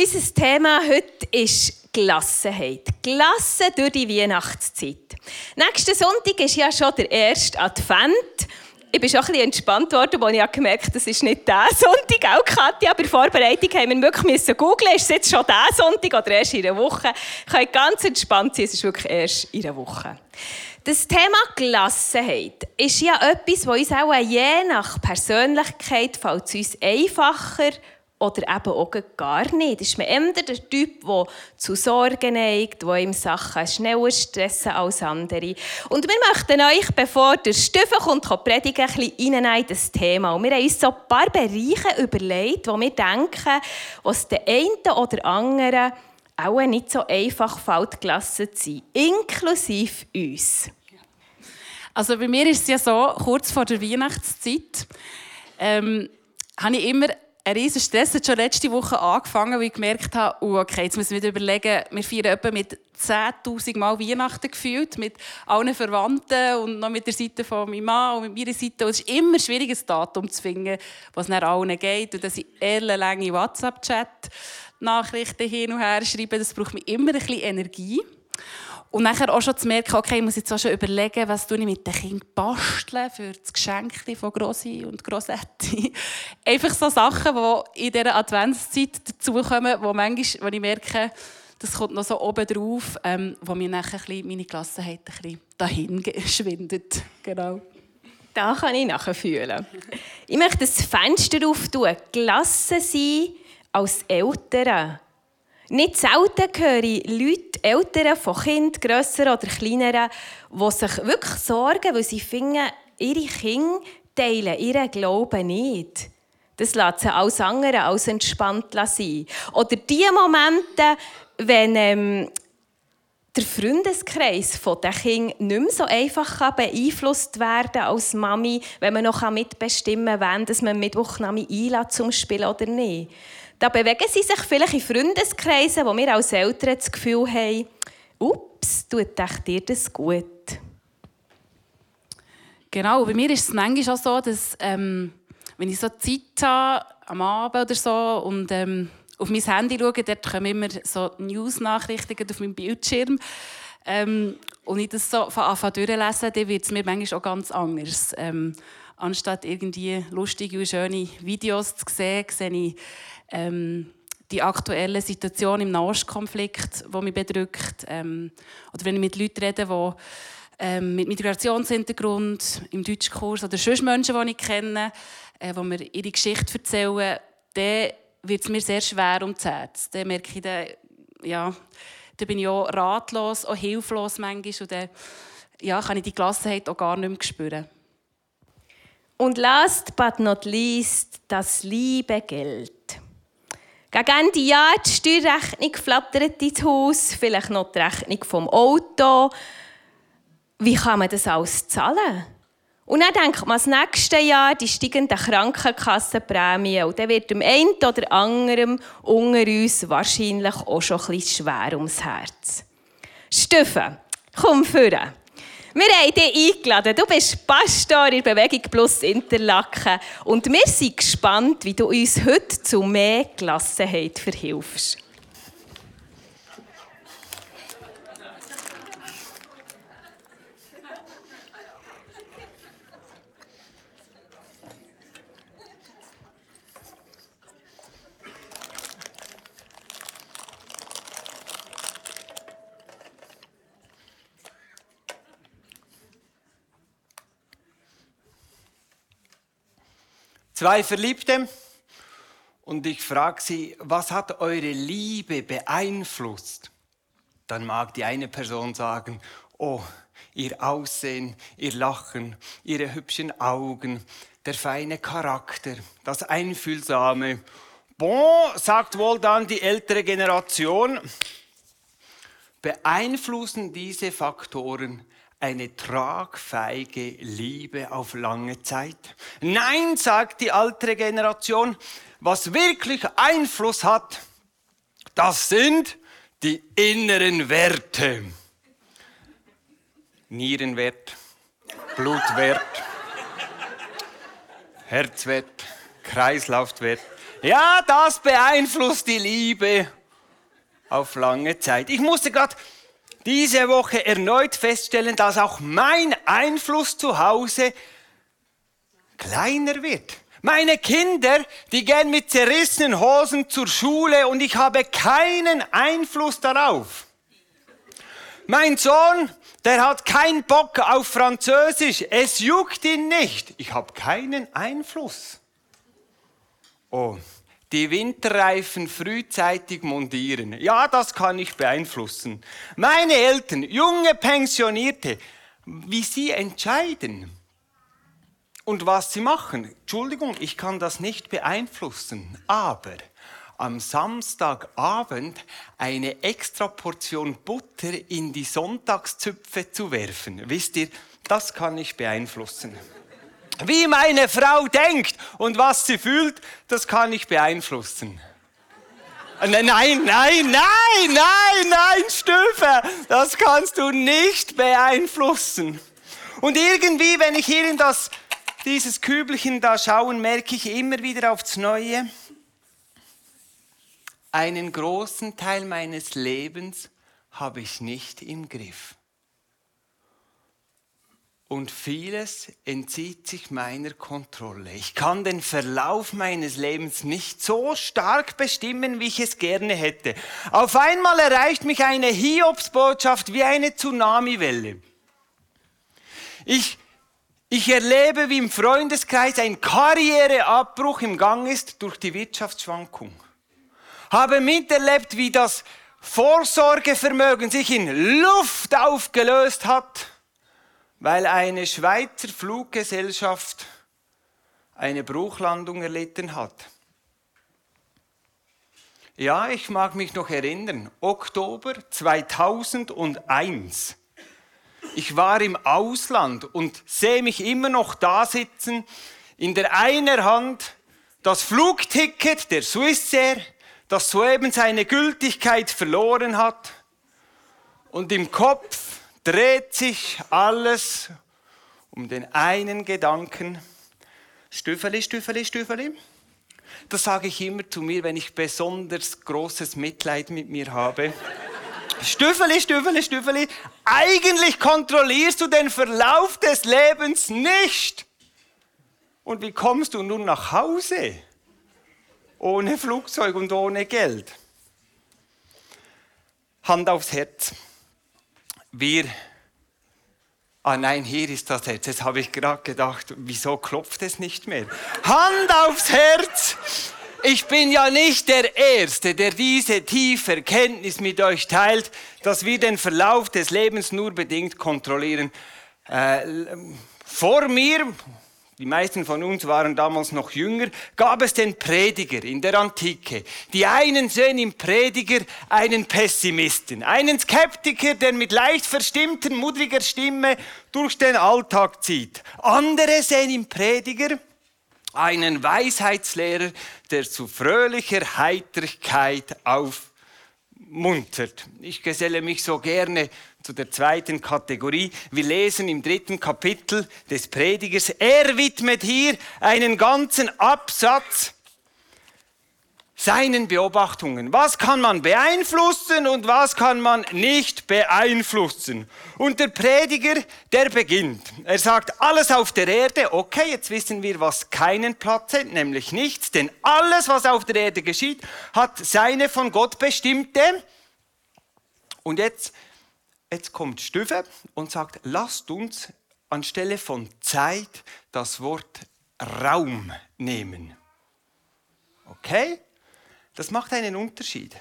Unser Thema heute ist Gelassenheit. Gelassen durch die Weihnachtszeit. Nächsten Sonntag ist ja schon der erste Advent. Ich bin schon ein bisschen entspannt worden, als ich gemerkt habe, das ist nicht der Sonntag, auch Katja. Bei der Vorbereitung haben wir wirklich googeln, ist es jetzt schon der Sonntag oder erst in einer Woche. Ich kann ganz entspannt sein, es ist wirklich erst in einer Woche. Das Thema Gelassenheit ist ja etwas, das uns auch je nach Persönlichkeit fällt es uns einfacher oder eben auch gar nicht. Ist man eher der Typ, der zu Sorgen neigt, der ihm Sachen schneller stressen als andere. Und wir möchten euch, bevor der Stiefel kommt, predigen, ein bisschen in das Thema. Und wir haben uns so ein paar Bereiche überlegt, wo wir denken, was der einen oder anderen auch nicht so einfach fällt, gelassen zu sein. Inklusive uns. Also bei mir ist es ja so, kurz vor der Weihnachtszeit ähm, habe ich immer ein riesen Stress hat schon letzte Woche angefangen, weil ich gemerkt habe, oh, okay, jetzt müssen wir überlegen, wir feiern etwa mit 10'000 Mal Weihnachten gefühlt, mit allen Verwandten und noch mit der Seite von meinem Mann und mit meiner Seite. Und es ist immer schwierig, ein Datum zu finden, was nach allen geht. Und dass ich ellenlange WhatsApp-Chat-Nachrichten hin und her schreibe, das braucht mir immer ein bisschen Energie. Und nachher auch schon zu merken, okay, ich muss jetzt auch schon überlegen, was ich mit den Kindern basteln für das Geschenk von Grossi und Grossetti. Einfach so Sachen, die in dieser Adventszeit dazukommen, wo, manchmal, wo ich merke, das kommt noch so oben drauf, ähm, wo mir nachher ein bisschen meine Gelassenheit ein bisschen dahin schwindet. Genau. Da kann ich nachher fühlen. Ich möchte das Fenster auftun. Gelassen sein als Eltern nicht selten höre ich Leute, Eltern von Kindern, grösseren oder kleineren, die sich wirklich sorgen, weil sie finden, ihre Kinder teilen ihren Glauben nicht. Das lässt sie alles andere als entspannt sein. Oder die Momente, wenn ähm, der Freundeskreis der Kinder nicht mehr so einfach beeinflusst werden kann als Mami, wenn man noch mitbestimmen kann, dass man Mittwochnami einlädt zum Spielen oder nicht. Da bewegen sie sich vielleicht in Freundeskreisen, wo wir als Eltern das Gefühl haben, ups, tut dir das gut. Genau, bei mir ist es manchmal auch so, dass ähm, wenn ich so Zeit habe, am Abend oder so, und ähm, auf mein Handy schaue, dort kommen immer so News-Nachrichten auf meinem Bildschirm. Ähm, und ich das so von Anfang durchlese, dann wird es mir manchmal auch ganz anders. Ähm, anstatt irgendwie lustige und schöne Videos zu sehen, sehe ich ähm, die aktuelle Situation im Nahostkonflikt, die mich bedrückt. Ähm, oder wenn ich mit Leuten rede, die ähm, mit Migrationshintergrund im Deutschkurs oder sonst Menschen, die ich kenne, äh, die mir ihre Geschichte erzählen, dann wird es mir sehr schwer ums Herz. Dann merke ich, dann, ja, dann bin ich auch ratlos, auch hilflos manchmal und dann ja, kann ich die Gelassenheit auch gar nicht mehr spüren. Und last but not least, das liebe Geld. Gegen Ende Jahr die Steuerrechnung flattert ins Haus, vielleicht noch die Rechnung vom Auto. Wie kann man das alles zahlen? Und dann denkt man das nächste Jahr die steigenden Krankenkassenprämien. Und dann wird dem einen oder anderen unter uns wahrscheinlich auch schon ein bisschen schwer ums Herz. Steffen, komm führen. Wir haben dich eingeladen. Du bist Pastor in Bewegung Plus Interlaken. Und wir sind gespannt, wie du uns heute zu mehr Gelassenheit verhilfst. Zwei Verliebte und ich frage sie, was hat eure Liebe beeinflusst? Dann mag die eine Person sagen, oh, ihr Aussehen, ihr Lachen, ihre hübschen Augen, der feine Charakter, das Einfühlsame. Bon, sagt wohl dann die ältere Generation, beeinflussen diese Faktoren eine tragfähige Liebe auf lange Zeit? Nein, sagt die ältere Generation, was wirklich Einfluss hat, das sind die inneren Werte. Nierenwert, Blutwert, Herzwert, Kreislaufwert, Ja, das beeinflusst die Liebe auf lange Zeit. Ich musste gerade diese Woche erneut feststellen, dass auch mein Einfluss zu Hause kleiner wird. Meine Kinder, die gehen mit zerrissenen Hosen zur Schule und ich habe keinen Einfluss darauf. Mein Sohn, der hat keinen Bock auf Französisch. Es juckt ihn nicht. Ich habe keinen Einfluss. Oh, die Winterreifen frühzeitig montieren. Ja, das kann ich beeinflussen. Meine Eltern, junge Pensionierte, wie sie entscheiden und was sie machen. Entschuldigung, ich kann das nicht beeinflussen, aber am Samstagabend eine extra Portion Butter in die Sonntagszüpfe zu werfen. Wisst ihr, das kann ich beeinflussen. Wie meine Frau denkt und was sie fühlt, das kann ich beeinflussen. Nein, nein, nein, nein, nein, nein, Stöfer, das kannst du nicht beeinflussen. Und irgendwie, wenn ich hier in das, dieses Kübelchen da schaue, merke ich immer wieder aufs Neue, einen großen Teil meines Lebens habe ich nicht im Griff. Und vieles entzieht sich meiner Kontrolle. Ich kann den Verlauf meines Lebens nicht so stark bestimmen, wie ich es gerne hätte. Auf einmal erreicht mich eine Hiobsbotschaft wie eine Tsunamiwelle. Ich, ich erlebe, wie im Freundeskreis ein Karriereabbruch im Gang ist durch die Wirtschaftsschwankung habe miterlebt, wie das Vorsorgevermögen sich in Luft aufgelöst hat, weil eine Schweizer Fluggesellschaft eine Bruchlandung erlitten hat. Ja, ich mag mich noch erinnern, Oktober 2001. Ich war im Ausland und sehe mich immer noch da sitzen, in der einen Hand das Flugticket der Swissair, das soeben seine Gültigkeit verloren hat. Und im Kopf dreht sich alles um den einen Gedanken. Stüffeli, Stüffeli, Stüffeli. Das sage ich immer zu mir, wenn ich besonders großes Mitleid mit mir habe. Stüffeli, Stüffeli, Stüffeli. Eigentlich kontrollierst du den Verlauf des Lebens nicht. Und wie kommst du nun nach Hause? ohne Flugzeug und ohne Geld. Hand aufs Herz. Wir, ah nein, hier ist das Herz. Jetzt habe ich gerade gedacht, wieso klopft es nicht mehr? Hand aufs Herz. Ich bin ja nicht der Erste, der diese tiefe Erkenntnis mit euch teilt, dass wir den Verlauf des Lebens nur bedingt kontrollieren. Äh, vor mir, die meisten von uns waren damals noch jünger, gab es den Prediger in der Antike. Die einen sehen im Prediger einen Pessimisten, einen Skeptiker, der mit leicht verstimmter, mudriger Stimme durch den Alltag zieht. Andere sehen im Prediger einen Weisheitslehrer, der zu fröhlicher Heiterkeit aufmuntert. Ich geselle mich so gerne zu der zweiten Kategorie. Wir lesen im dritten Kapitel des Predigers, er widmet hier einen ganzen Absatz seinen Beobachtungen. Was kann man beeinflussen und was kann man nicht beeinflussen? Und der Prediger, der beginnt. Er sagt, alles auf der Erde, okay, jetzt wissen wir, was keinen Platz hat, nämlich nichts, denn alles, was auf der Erde geschieht, hat seine von Gott bestimmte. Und jetzt Jetzt kommt Stüffe und sagt, lasst uns anstelle von Zeit das Wort Raum nehmen. Okay? Das macht einen Unterschied,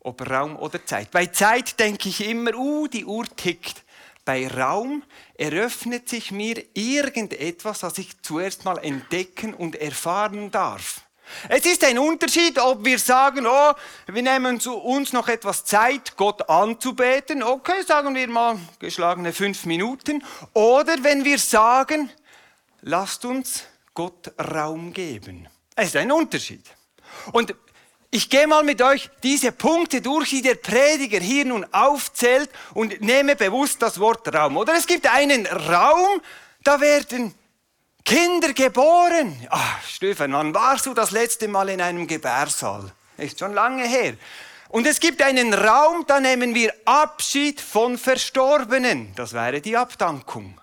ob Raum oder Zeit. Bei Zeit denke ich immer, uh, die Uhr tickt. Bei Raum eröffnet sich mir irgendetwas, das ich zuerst mal entdecken und erfahren darf. Es ist ein Unterschied, ob wir sagen, oh, wir nehmen uns noch etwas Zeit, Gott anzubeten. Okay, sagen wir mal geschlagene fünf Minuten. Oder wenn wir sagen, lasst uns Gott Raum geben. Es ist ein Unterschied. Und ich gehe mal mit euch diese Punkte durch, die der Prediger hier nun aufzählt und nehme bewusst das Wort Raum. Oder es gibt einen Raum, da werden Kinder geboren. Ach, Stefan, wann warst du das letzte Mal in einem Gebärsaal? Ist schon lange her. Und es gibt einen Raum, da nehmen wir Abschied von Verstorbenen. Das wäre die Abdankung.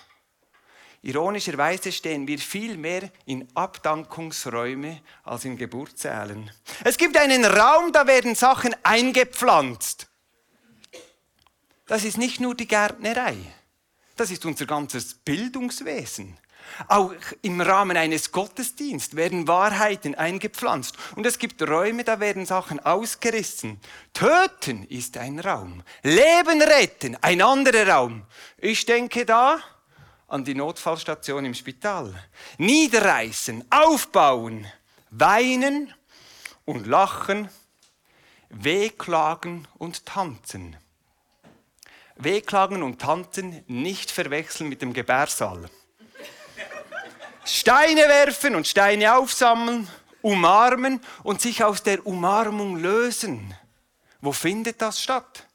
Ironischerweise stehen wir viel mehr in Abdankungsräume als in Geburtssälen. Es gibt einen Raum, da werden Sachen eingepflanzt. Das ist nicht nur die Gärtnerei, das ist unser ganzes Bildungswesen. Auch im Rahmen eines Gottesdienstes werden Wahrheiten eingepflanzt. Und es gibt Räume, da werden Sachen ausgerissen. Töten ist ein Raum. Leben retten, ein anderer Raum. Ich denke da an die Notfallstation im Spital. Niederreißen, aufbauen, weinen und lachen, wehklagen und tanzen. Wehklagen und tanzen nicht verwechseln mit dem Gebärsaal. Steine werfen und Steine aufsammeln, umarmen und sich aus der Umarmung lösen. Wo findet das statt?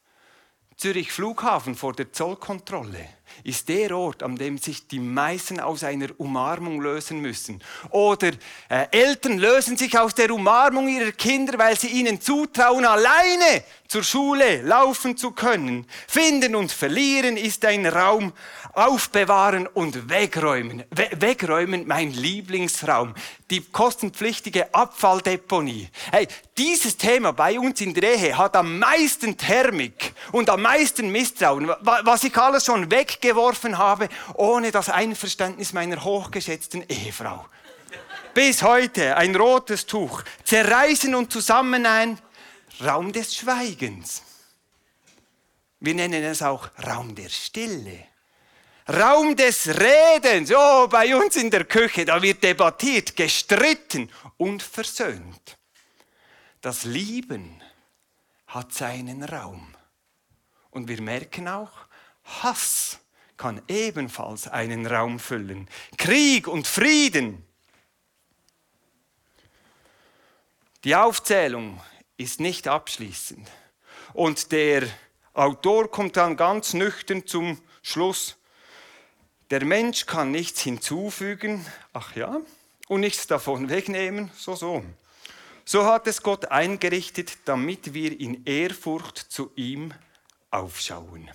Zürich Flughafen vor der Zollkontrolle ist der Ort, an dem sich die meisten aus einer Umarmung lösen müssen. Oder äh, Eltern lösen sich aus der Umarmung ihrer Kinder, weil sie ihnen zutrauen, alleine zur Schule laufen zu können. Finden und verlieren ist ein Raum. Aufbewahren und wegräumen. We wegräumen, mein Lieblingsraum. Die kostenpflichtige Abfalldeponie. Hey, dieses Thema bei uns in der Ehe hat am meisten Thermik und am meisten Misstrauen, was ich alles schon weggeworfen habe, ohne das Einverständnis meiner hochgeschätzten Ehefrau. Bis heute ein rotes Tuch. Zerreißen und zusammen ein Raum des Schweigens. Wir nennen es auch Raum der Stille. Raum des Redens. Oh, bei uns in der Küche, da wird debattiert, gestritten und versöhnt. Das Lieben hat seinen Raum. Und wir merken auch, Hass kann ebenfalls einen Raum füllen. Krieg und Frieden. Die Aufzählung ist nicht abschließend. Und der Autor kommt dann ganz nüchtern zum Schluss, der Mensch kann nichts hinzufügen, ach ja, und nichts davon wegnehmen, so so. So hat es Gott eingerichtet, damit wir in Ehrfurcht zu ihm aufschauen.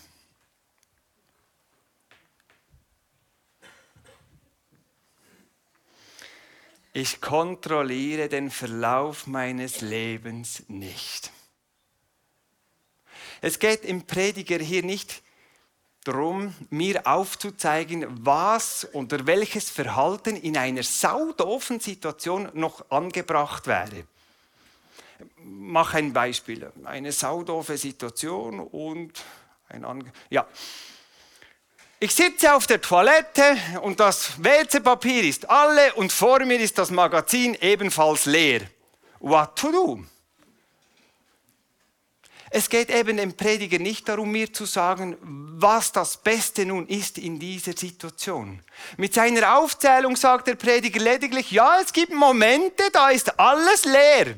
Ich kontrolliere den Verlauf meines Lebens nicht. Es geht im Prediger hier nicht darum, mir aufzuzeigen, was oder welches Verhalten in einer saudofen Situation noch angebracht wäre. Mach ein Beispiel. Eine saudoofe Situation und ein Ange ja. Ich sitze auf der Toilette und das WC-Papier ist alle und vor mir ist das Magazin ebenfalls leer. What to do? Es geht eben dem Prediger nicht darum, mir zu sagen, was das Beste nun ist in dieser Situation. Mit seiner Aufzählung sagt der Prediger lediglich, ja, es gibt Momente, da ist alles leer.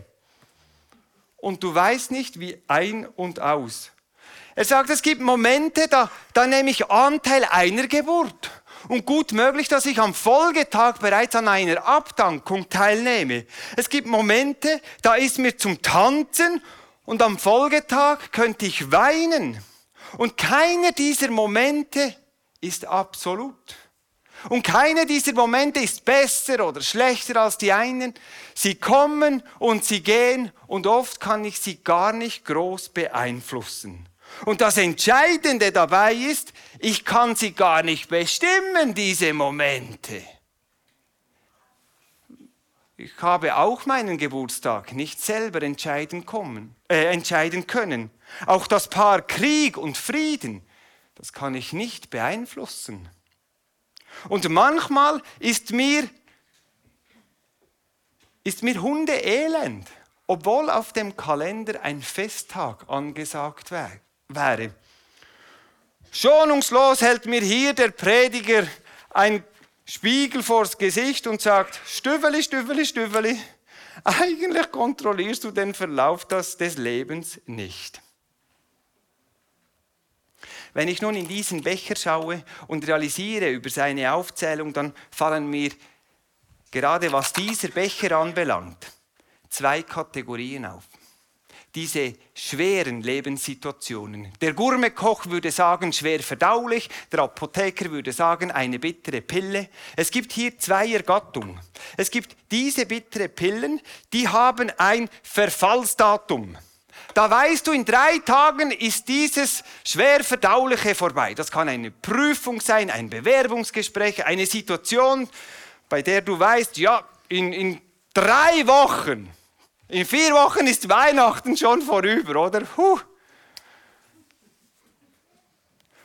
Und du weißt nicht, wie ein und aus. Er sagt, es gibt Momente, da, da nehme ich Anteil einer Geburt. Und gut möglich, dass ich am Folgetag bereits an einer Abdankung teilnehme. Es gibt Momente, da ist mir zum Tanzen und am Folgetag könnte ich weinen. Und keiner dieser Momente ist absolut. Und keiner dieser Momente ist besser oder schlechter als die einen. Sie kommen und sie gehen und oft kann ich sie gar nicht groß beeinflussen. Und das Entscheidende dabei ist, ich kann sie gar nicht bestimmen, diese Momente. Ich habe auch meinen Geburtstag nicht selber entscheiden, kommen, äh, entscheiden können. Auch das Paar Krieg und Frieden, das kann ich nicht beeinflussen. Und manchmal ist mir, ist mir Hunde elend, obwohl auf dem Kalender ein Festtag angesagt wäre wäre. Schonungslos hält mir hier der Prediger ein Spiegel vors Gesicht und sagt, Stüffeli, Stüffeli, Stüffeli, eigentlich kontrollierst du den Verlauf des Lebens nicht. Wenn ich nun in diesen Becher schaue und realisiere über seine Aufzählung, dann fallen mir gerade was dieser Becher anbelangt, zwei Kategorien auf. Diese schweren Lebenssituationen. Der Gourmetkoch würde sagen, schwer verdaulich. Der Apotheker würde sagen, eine bittere Pille. Es gibt hier zweier Gattung. Es gibt diese bittere Pillen, die haben ein Verfallsdatum. Da weißt du, in drei Tagen ist dieses schwer verdauliche vorbei. Das kann eine Prüfung sein, ein Bewerbungsgespräch, eine Situation, bei der du weißt, ja, in, in drei Wochen, in vier Wochen ist Weihnachten schon vorüber, oder? Huh.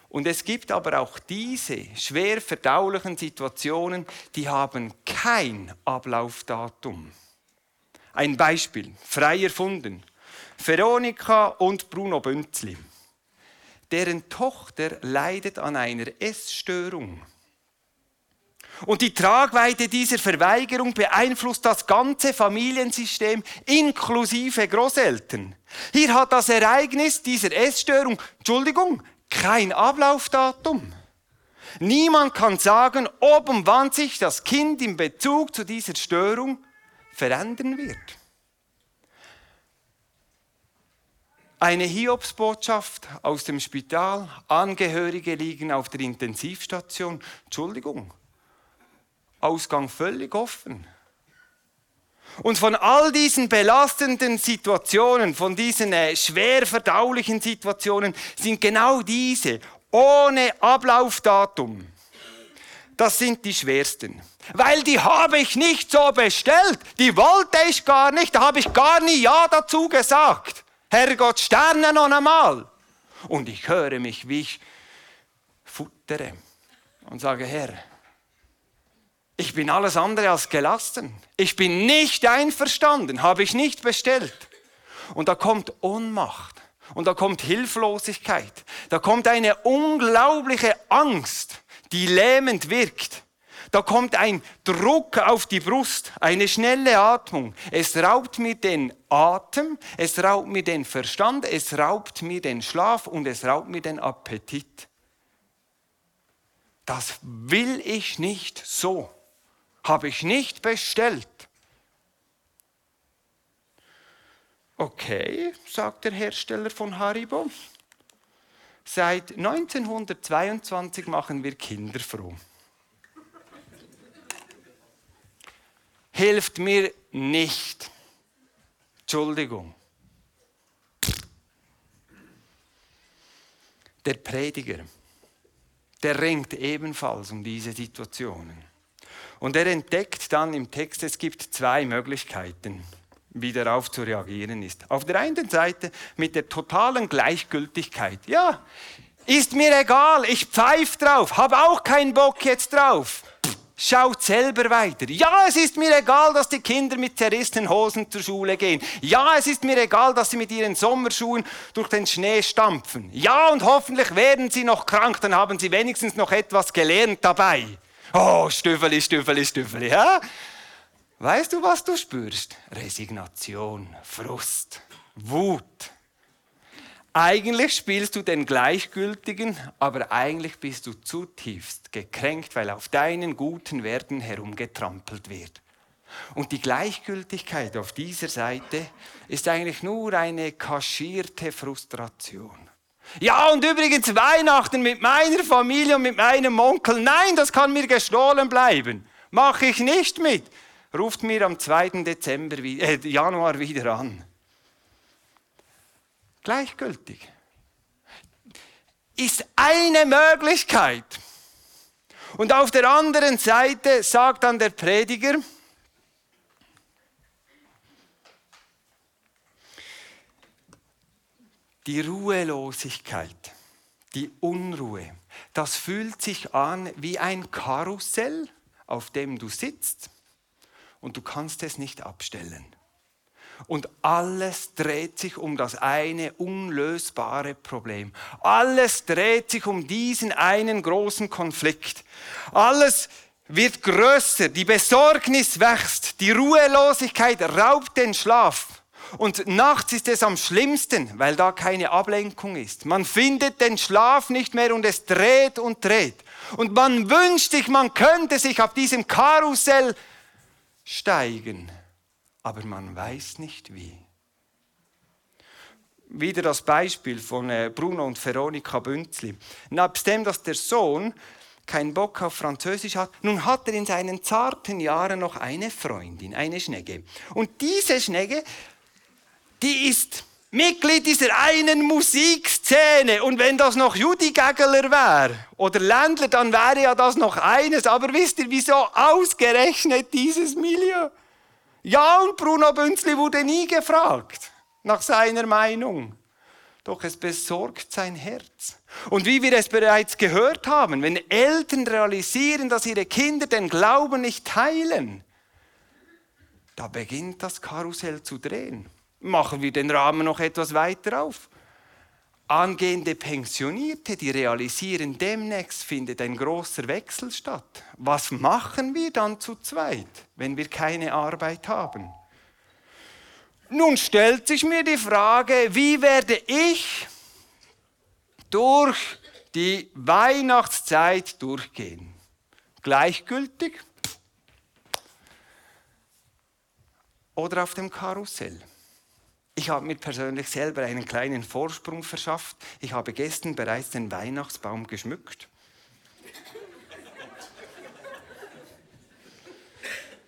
Und es gibt aber auch diese schwer verdaulichen Situationen, die haben kein Ablaufdatum. Ein Beispiel, frei erfunden. Veronika und Bruno Bünzli. Deren Tochter leidet an einer Essstörung. Und die Tragweite dieser Verweigerung beeinflusst das ganze Familiensystem inklusive Großeltern. Hier hat das Ereignis dieser Essstörung, Entschuldigung, kein Ablaufdatum. Niemand kann sagen, ob und wann sich das Kind in Bezug zu dieser Störung verändern wird. Eine Hiobsbotschaft aus dem Spital, Angehörige liegen auf der Intensivstation. Entschuldigung, Ausgang völlig offen. Und von all diesen belastenden Situationen, von diesen äh, schwer verdaulichen Situationen, sind genau diese ohne Ablaufdatum. Das sind die schwersten. Weil die habe ich nicht so bestellt. Die wollte ich gar nicht. Da habe ich gar nie Ja dazu gesagt. Herrgott, Sterne noch einmal. Und ich höre mich, wie ich futtere und sage, Herr, ich bin alles andere als gelassen. Ich bin nicht einverstanden, habe ich nicht bestellt. Und da kommt Ohnmacht und da kommt Hilflosigkeit. Da kommt eine unglaubliche Angst, die lähmend wirkt. Da kommt ein Druck auf die Brust, eine schnelle Atmung. Es raubt mir den Atem, es raubt mir den Verstand, es raubt mir den Schlaf und es raubt mir den Appetit. Das will ich nicht so habe ich nicht bestellt. Okay, sagt der Hersteller von Haribo. Seit 1922 machen wir Kinder froh. Hilft mir nicht. Entschuldigung. Der Prediger, der ringt ebenfalls um diese Situationen. Und er entdeckt dann im Text, es gibt zwei Möglichkeiten, wie darauf zu reagieren ist. Auf der einen Seite mit der totalen Gleichgültigkeit. Ja, ist mir egal, ich pfeife drauf, habe auch keinen Bock jetzt drauf. Schaut selber weiter. Ja, es ist mir egal, dass die Kinder mit zerrissenen Hosen zur Schule gehen. Ja, es ist mir egal, dass sie mit ihren Sommerschuhen durch den Schnee stampfen. Ja, und hoffentlich werden sie noch krank, dann haben sie wenigstens noch etwas gelernt dabei. Oh, Stüffeli, Stüffeli, Stüffeli. Ja? Weißt du, was du spürst? Resignation, Frust, Wut. Eigentlich spielst du den Gleichgültigen, aber eigentlich bist du zutiefst gekränkt, weil auf deinen guten Werten herumgetrampelt wird. Und die Gleichgültigkeit auf dieser Seite ist eigentlich nur eine kaschierte Frustration. Ja, und übrigens Weihnachten mit meiner Familie und mit meinem Onkel. Nein, das kann mir gestohlen bleiben. Mache ich nicht mit. Ruft mir am 2. Dezember, äh, Januar wieder an. Gleichgültig. Ist eine Möglichkeit. Und auf der anderen Seite sagt dann der Prediger, Die Ruhelosigkeit, die Unruhe, das fühlt sich an wie ein Karussell, auf dem du sitzt und du kannst es nicht abstellen. Und alles dreht sich um das eine unlösbare Problem. Alles dreht sich um diesen einen großen Konflikt. Alles wird größer, die Besorgnis wächst, die Ruhelosigkeit raubt den Schlaf. Und nachts ist es am schlimmsten, weil da keine Ablenkung ist. Man findet den Schlaf nicht mehr und es dreht und dreht. Und man wünscht sich, man könnte sich auf diesem Karussell steigen, aber man weiß nicht wie. Wieder das Beispiel von äh, Bruno und Veronika Bünzli. Nebst dass der Sohn keinen Bock auf Französisch hat, nun hat er in seinen zarten Jahren noch eine Freundin, eine Schnegge. Und diese Schnegge, die ist Mitglied dieser einen Musikszene. Und wenn das noch Judy Gägeler wäre oder Ländler, dann wäre ja das noch eines. Aber wisst ihr, wieso ausgerechnet dieses Milieu? Ja, und Bruno Bünzli wurde nie gefragt nach seiner Meinung. Doch es besorgt sein Herz. Und wie wir es bereits gehört haben, wenn Eltern realisieren, dass ihre Kinder den Glauben nicht teilen, da beginnt das Karussell zu drehen machen wir den Rahmen noch etwas weiter auf. Angehende Pensionierte, die realisieren, demnächst findet ein großer Wechsel statt. Was machen wir dann zu zweit, wenn wir keine Arbeit haben? Nun stellt sich mir die Frage, wie werde ich durch die Weihnachtszeit durchgehen? Gleichgültig oder auf dem Karussell? Ich habe mir persönlich selber einen kleinen Vorsprung verschafft. Ich habe gestern bereits den Weihnachtsbaum geschmückt.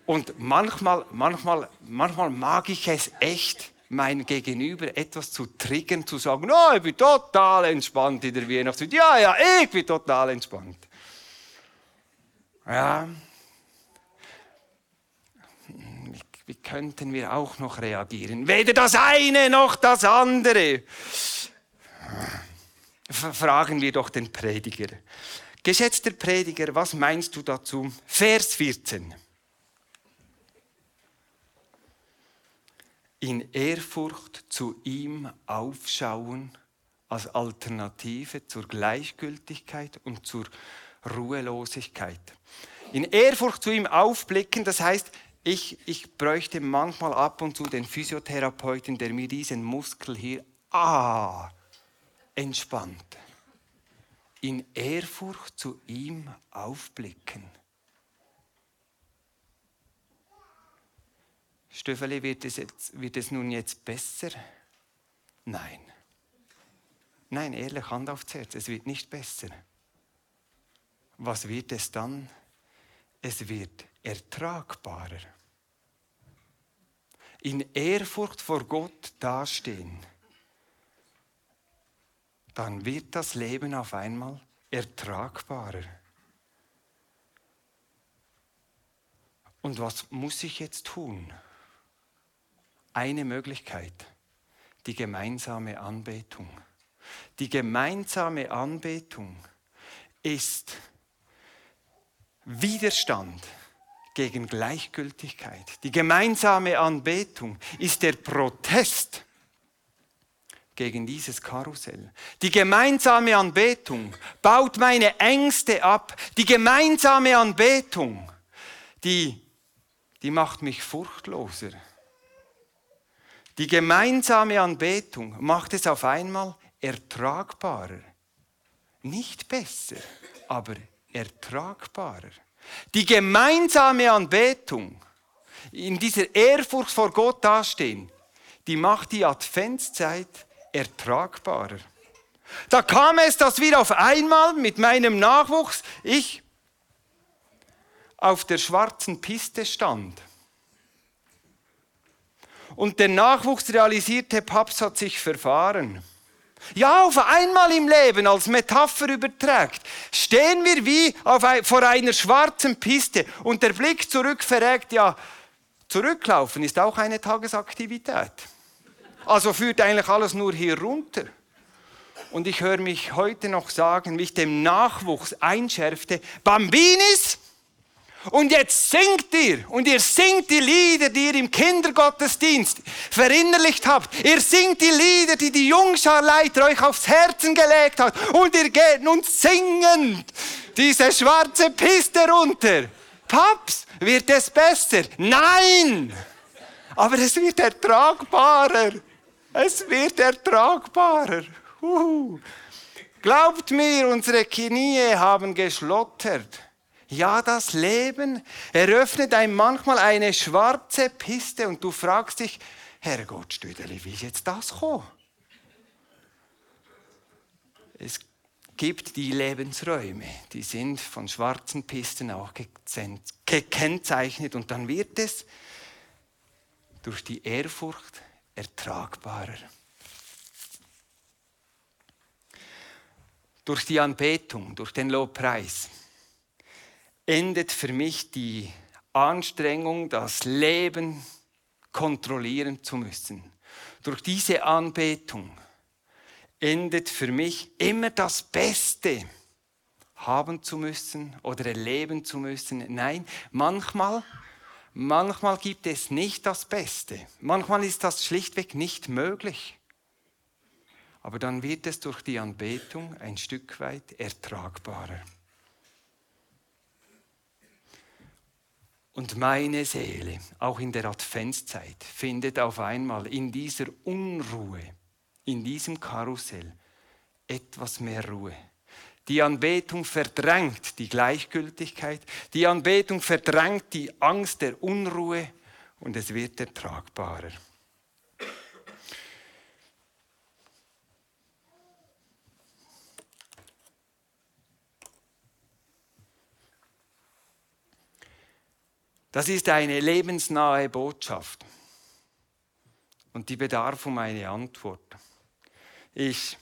Und manchmal, manchmal, manchmal mag ich es echt, mein Gegenüber etwas zu triggern, zu sagen, no, ich bin total entspannt in der Weihnachtszeit. Ja, ja, ich bin total entspannt. Ja, wie könnten wir auch noch reagieren? Weder das eine noch das andere. Fragen wir doch den Prediger. Geschätzter Prediger, was meinst du dazu? Vers 14. In Ehrfurcht zu ihm aufschauen als Alternative zur Gleichgültigkeit und zur Ruhelosigkeit. In Ehrfurcht zu ihm aufblicken, das heißt, ich, ich bräuchte manchmal ab und zu den Physiotherapeuten, der mir diesen Muskel hier ah, entspannt. In Ehrfurcht zu ihm aufblicken. Stöffeli, wird es, jetzt, wird es nun jetzt besser? Nein. Nein, ehrlich, Hand aufs Herz, es wird nicht besser. Was wird es dann? Es wird ertragbarer in Ehrfurcht vor Gott dastehen, dann wird das Leben auf einmal ertragbarer. Und was muss ich jetzt tun? Eine Möglichkeit, die gemeinsame Anbetung. Die gemeinsame Anbetung ist Widerstand gegen Gleichgültigkeit. Die gemeinsame Anbetung ist der Protest gegen dieses Karussell. Die gemeinsame Anbetung baut meine Ängste ab. Die gemeinsame Anbetung, die, die macht mich furchtloser. Die gemeinsame Anbetung macht es auf einmal ertragbarer. Nicht besser, aber ertragbarer. Die gemeinsame Anbetung, in dieser Ehrfurcht vor Gott dastehen, die macht die Adventszeit ertragbarer. Da kam es, dass wir auf einmal mit meinem Nachwuchs, ich auf der schwarzen Piste stand. Und der Nachwuchs realisierte, Paps hat sich verfahren. Ja, auf einmal im Leben als Metapher überträgt, stehen wir wie auf, vor einer schwarzen Piste und der Blick zurück verrät, ja, zurücklaufen ist auch eine Tagesaktivität. Also führt eigentlich alles nur hier runter. Und ich höre mich heute noch sagen, wie ich dem Nachwuchs einschärfte, Bambinis, und jetzt singt ihr und ihr singt die Lieder, die ihr im Kindergottesdienst verinnerlicht habt. Ihr singt die Lieder, die die Jungscharleiter euch aufs Herzen gelegt hat. Und ihr geht nun singend diese schwarze Piste runter. Paps, wird es besser? Nein! Aber es wird ertragbarer. Es wird ertragbarer. Uhu. Glaubt mir, unsere Knie haben geschlottert Ja, das Leben eröffnet einem manchmal eine schwarze Piste und du fragst dich, Herrgott, Stüdeli, wie ist jetzt das gekommen? Es gibt die Lebensräume, die sind von schwarzen Pisten auch gekennzeichnet und dann wird es durch die Ehrfurcht ertragbarer. Durch die Anbetung, durch den Lobpreis endet für mich die Anstrengung, das Leben kontrollieren zu müssen. Durch diese Anbetung endet für mich immer das Beste haben zu müssen oder erleben zu müssen. Nein, manchmal, manchmal gibt es nicht das Beste. Manchmal ist das schlichtweg nicht möglich. Aber dann wird es durch die Anbetung ein Stück weit ertragbarer. Und meine Seele, auch in der Adventszeit, findet auf einmal in dieser Unruhe, in diesem Karussell etwas mehr Ruhe. Die Anbetung verdrängt die Gleichgültigkeit, die Anbetung verdrängt die Angst der Unruhe und es wird ertragbarer. Das ist eine lebensnahe Botschaft und die bedarf um eine Antwort. Ich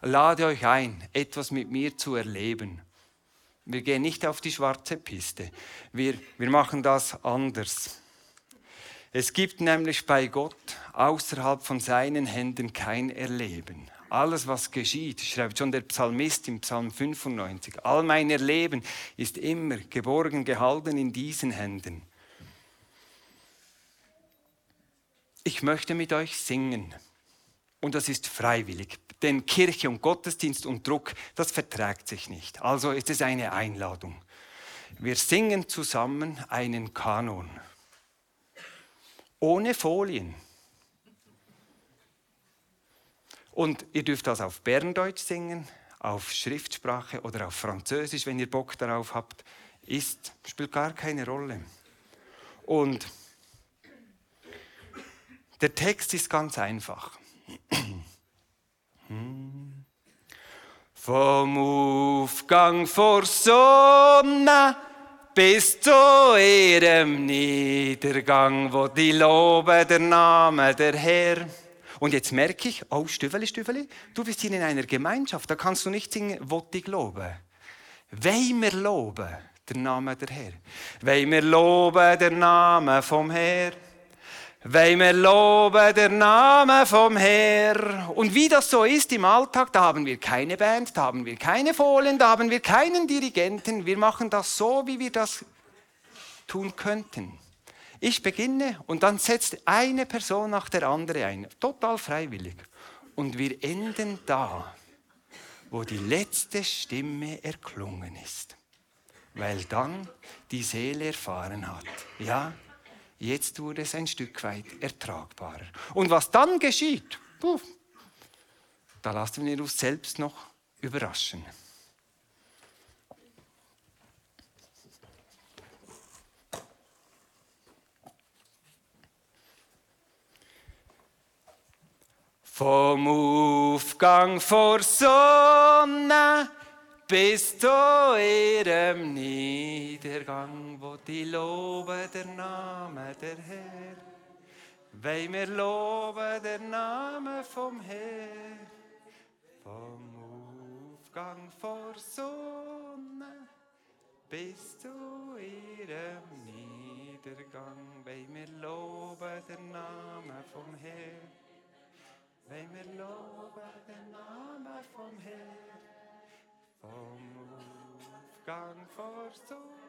lade euch ein, etwas mit mir zu erleben. Wir gehen nicht auf die schwarze Piste. Wir, wir machen das anders. Es gibt nämlich bei Gott außerhalb von seinen Händen kein Erleben. Alles, was geschieht, schreibt schon der Psalmist im Psalm 95, all mein Erleben ist immer geborgen gehalten in diesen Händen. Ich möchte mit euch singen. Und das ist freiwillig. Denn Kirche und Gottesdienst und Druck, das verträgt sich nicht. Also ist es eine Einladung. Wir singen zusammen einen Kanon. Ohne Folien. Und ihr dürft das auf Berndeutsch singen, auf Schriftsprache oder auf Französisch, wenn ihr Bock darauf habt. Ist, spielt gar keine Rolle. Und der Text ist ganz einfach. Vom Aufgang vor Sonne bis zu ihrem Niedergang, wo die loben der Name der Herr. Und jetzt merke ich, oh, Stüffeli, Stüffeli, du bist hier in einer Gemeinschaft, da kannst du nicht singen, wo ich lobe. Weil wir loben der Name der Herr. Weil wir loben der Name vom Herr. Weil wir loben der Name vom Herr. Und wie das so ist im Alltag, da haben wir keine Band, da haben wir keine Folien, da haben wir keinen Dirigenten. Wir machen das so, wie wir das tun könnten. Ich beginne und dann setzt eine Person nach der anderen ein. Total freiwillig. Und wir enden da, wo die letzte Stimme erklungen ist. Weil dann die Seele erfahren hat. Ja, Jetzt wurde es ein Stück weit ertragbarer. Und was dann geschieht, puh, da lassen wir uns selbst noch überraschen. Pomówką forsonna bestå Erem nidergang, hvor de lovede name der Herr, vei mir er lovede name from her? Pomówką forsonna bestå Erem nidergang, mir er lovede name vom her? Der Name vom Herr, weil wir loben der Name vom Herr. Vom Aufgang vor Sonne